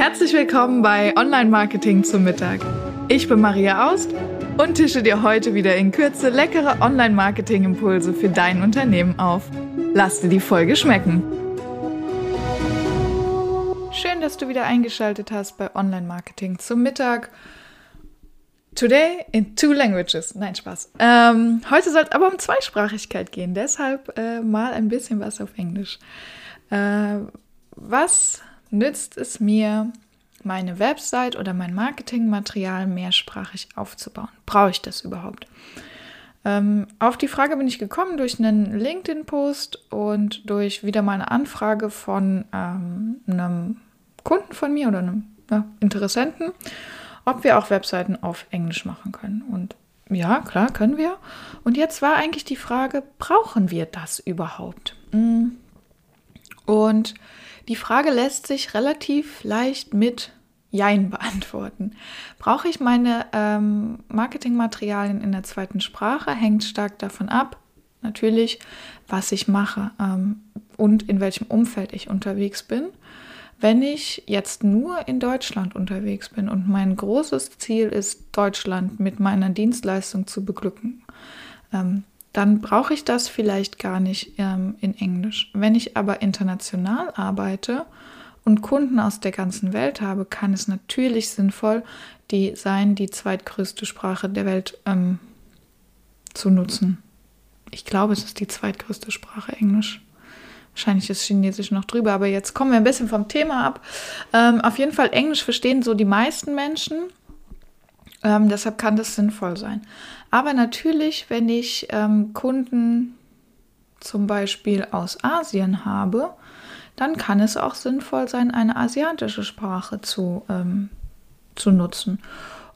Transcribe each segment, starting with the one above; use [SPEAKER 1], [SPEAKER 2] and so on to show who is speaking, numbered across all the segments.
[SPEAKER 1] Herzlich willkommen bei Online Marketing zum Mittag. Ich bin Maria Aust und tische dir heute wieder in Kürze leckere Online Marketing Impulse für dein Unternehmen auf. Lass dir die Folge schmecken. Schön, dass du wieder eingeschaltet hast bei Online Marketing zum Mittag. Today in two languages. Nein, Spaß. Ähm, heute soll es aber um Zweisprachigkeit gehen, deshalb äh, mal ein bisschen was auf Englisch. Äh, was nützt es mir, meine Website oder mein Marketingmaterial mehrsprachig aufzubauen? Brauche ich das überhaupt? Ähm, auf die Frage bin ich gekommen durch einen LinkedIn-Post und durch wieder mal eine Anfrage von ähm, einem Kunden von mir oder einem ja, Interessenten, ob wir auch Webseiten auf Englisch machen können. Und ja, klar, können wir. Und jetzt war eigentlich die Frage, brauchen wir das überhaupt? Mm. Und die Frage lässt sich relativ leicht mit Jein beantworten. Brauche ich meine ähm, Marketingmaterialien in der zweiten Sprache? Hängt stark davon ab, natürlich, was ich mache ähm, und in welchem Umfeld ich unterwegs bin. Wenn ich jetzt nur in Deutschland unterwegs bin und mein großes Ziel ist, Deutschland mit meiner Dienstleistung zu beglücken, ähm, dann brauche ich das vielleicht gar nicht ähm, in Englisch. Wenn ich aber international arbeite und Kunden aus der ganzen Welt habe, kann es natürlich sinnvoll die sein, die zweitgrößte Sprache der Welt ähm, zu nutzen. Ich glaube, es ist die zweitgrößte Sprache Englisch. Wahrscheinlich ist Chinesisch noch drüber, aber jetzt kommen wir ein bisschen vom Thema ab. Ähm, auf jeden Fall Englisch verstehen so die meisten Menschen. Ähm, deshalb kann das sinnvoll sein. Aber natürlich, wenn ich ähm, Kunden zum Beispiel aus Asien habe, dann kann es auch sinnvoll sein, eine asiatische Sprache zu, ähm, zu nutzen.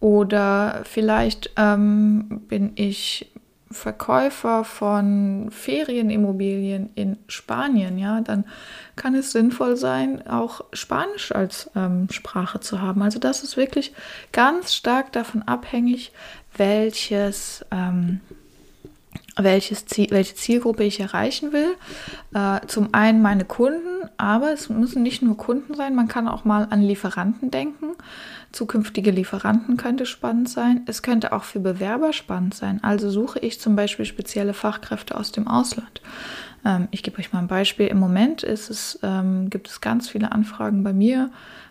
[SPEAKER 1] Oder vielleicht ähm, bin ich Verkäufer von Ferienimmobilien in Spanien, ja, dann kann es sinnvoll sein, auch Spanisch als ähm, Sprache zu haben. Also das ist wirklich ganz stark davon abhängig, welches, ähm, welches Ziel, welche Zielgruppe ich erreichen will. Äh, zum einen meine Kunden, aber es müssen nicht nur Kunden sein, man kann auch mal an Lieferanten denken. Zukünftige Lieferanten könnte spannend sein. Es könnte auch für Bewerber spannend sein. Also suche ich zum Beispiel spezielle Fachkräfte aus dem Ausland. Ähm, ich gebe euch mal ein Beispiel. Im Moment es, ähm, gibt es ganz viele Anfragen bei mir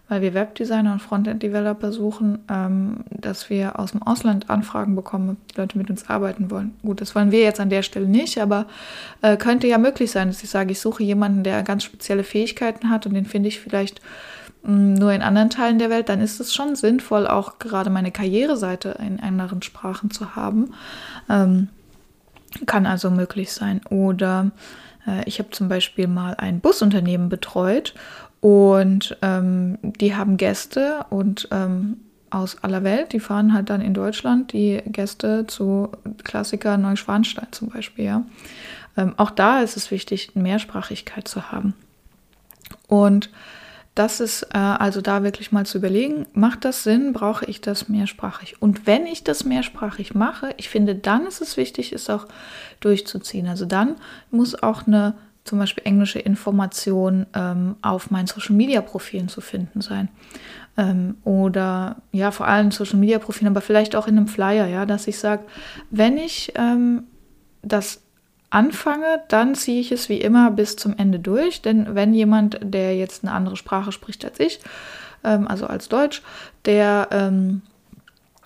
[SPEAKER 1] weil wir Webdesigner und Frontend-Developer suchen, ähm, dass wir aus dem Ausland Anfragen bekommen, ob die Leute mit uns arbeiten wollen. Gut, das wollen wir jetzt an der Stelle nicht, aber äh, könnte ja möglich sein, dass ich sage, ich suche jemanden, der ganz spezielle Fähigkeiten hat und den finde ich vielleicht mh, mm, nur in anderen Teilen der Welt, dann ist es schon sinnvoll, auch gerade meine Karriereseite in anderen Sprachen zu haben. Ähm, kann also möglich sein. Oder äh, ich habe zum Beispiel mal ein Busunternehmen betreut und ähm, die haben Gäste und ähm, aus aller Welt, die fahren halt dann in Deutschland die Gäste zu Klassiker Neuschwanstein zum Beispiel. Ja. Ähm, auch da ist es wichtig, Mehrsprachigkeit zu haben. Und das ist äh, also da wirklich mal zu überlegen, macht das Sinn, brauche ich das mehrsprachig? Und wenn ich das mehrsprachig mache, ich finde, dann ist es wichtig, es auch durchzuziehen. Also dann muss auch eine zum Beispiel englische Informationen ähm, auf meinen Social-Media-Profilen zu finden sein. Ähm, oder ja, vor allem Social-Media-Profilen, aber vielleicht auch in einem Flyer, ja, dass ich sage, wenn ich ähm, das anfange, dann ziehe ich es wie immer bis zum Ende durch. Denn wenn jemand, der jetzt eine andere Sprache spricht als ich, ähm, also als Deutsch, der ähm,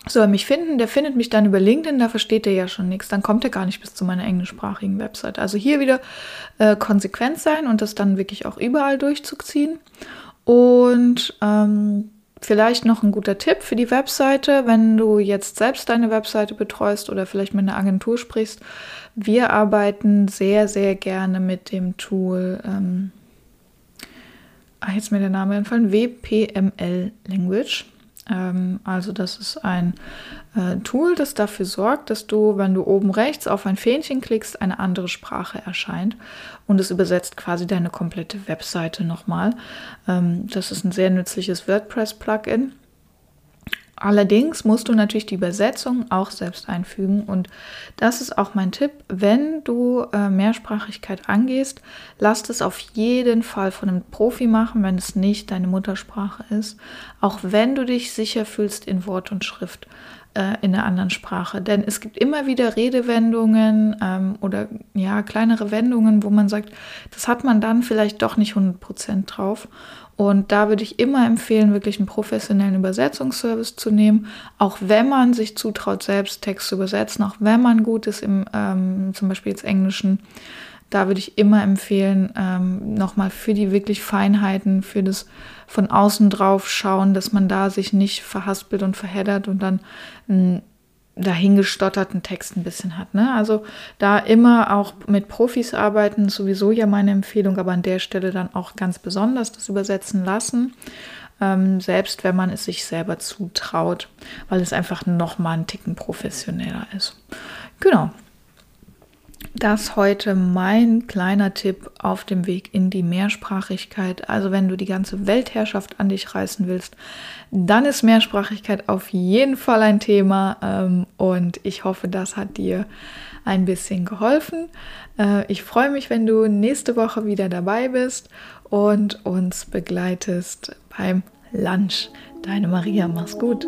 [SPEAKER 1] soll mich finden, der findet mich dann über LinkedIn, da versteht er ja schon nichts, dann kommt er gar nicht bis zu meiner englischsprachigen Website. Also hier wieder äh, konsequent sein und das dann wirklich auch überall durchzuziehen. Und ähm, vielleicht noch ein guter Tipp für die Webseite, wenn du jetzt selbst deine Webseite betreust oder vielleicht mit einer Agentur sprichst. Wir arbeiten sehr, sehr gerne mit dem Tool, ähm, ah, jetzt mir der Name entfallen, WPML Language. Ähm, also das ist ein äh, Tool, das dafür sorgt, dass du, wenn du oben rechts auf ein Fähnchen klickst, eine andere Sprache erscheint und es übersetzt quasi deine komplette Webseite nochmal. Ähm, das ist ein sehr nützliches WordPress-Plugin. Allerdings musst du natürlich die Übersetzung auch selbst einfügen und das ist auch mein Tipp, wenn du äh, Mehrsprachigkeit angehst, lass es auf jeden Fall von einem Profi machen, wenn es nicht deine Muttersprache ist, auch wenn du dich sicher fühlst in Wort und Schrift äh, in einer anderen Sprache. Denn es gibt immer wieder Redewendungen ähm, oder ja, kleinere Wendungen, wo man sagt, das hat man dann vielleicht doch nicht 100% drauf. Und da würde ich immer empfehlen, wirklich einen professionellen Übersetzungsservice zu nehmen, auch wenn man sich zutraut, selbst Text zu übersetzen, auch wenn man gut ist im ähm, zum Beispiel jetzt Englischen. Da würde ich immer empfehlen, ähm, nochmal für die wirklich Feinheiten, für das von außen drauf schauen, dass man da sich nicht verhaspelt und verheddert und dann ein dahingestotterten Text ein bisschen hat. Ne? Also da immer auch mit Profis arbeiten, sowieso ja meine Empfehlung, aber an der Stelle dann auch ganz besonders das übersetzen lassen, ähm, selbst wenn man es sich selber zutraut, weil es einfach nochmal einen Ticken professioneller ist. Genau, das heute mein kleiner Tipp auf dem Weg in die Mehrsprachigkeit. Also wenn du die ganze Weltherrschaft an dich reißen willst, dann ist Mehrsprachigkeit auf jeden Fall ein Thema ähm, und ich hoffe, das hat dir ein bisschen geholfen. Äh, ich freue mich, wenn du nächste Woche wieder dabei bist und uns begleitest beim Lunch. Deine Maria, mach's gut.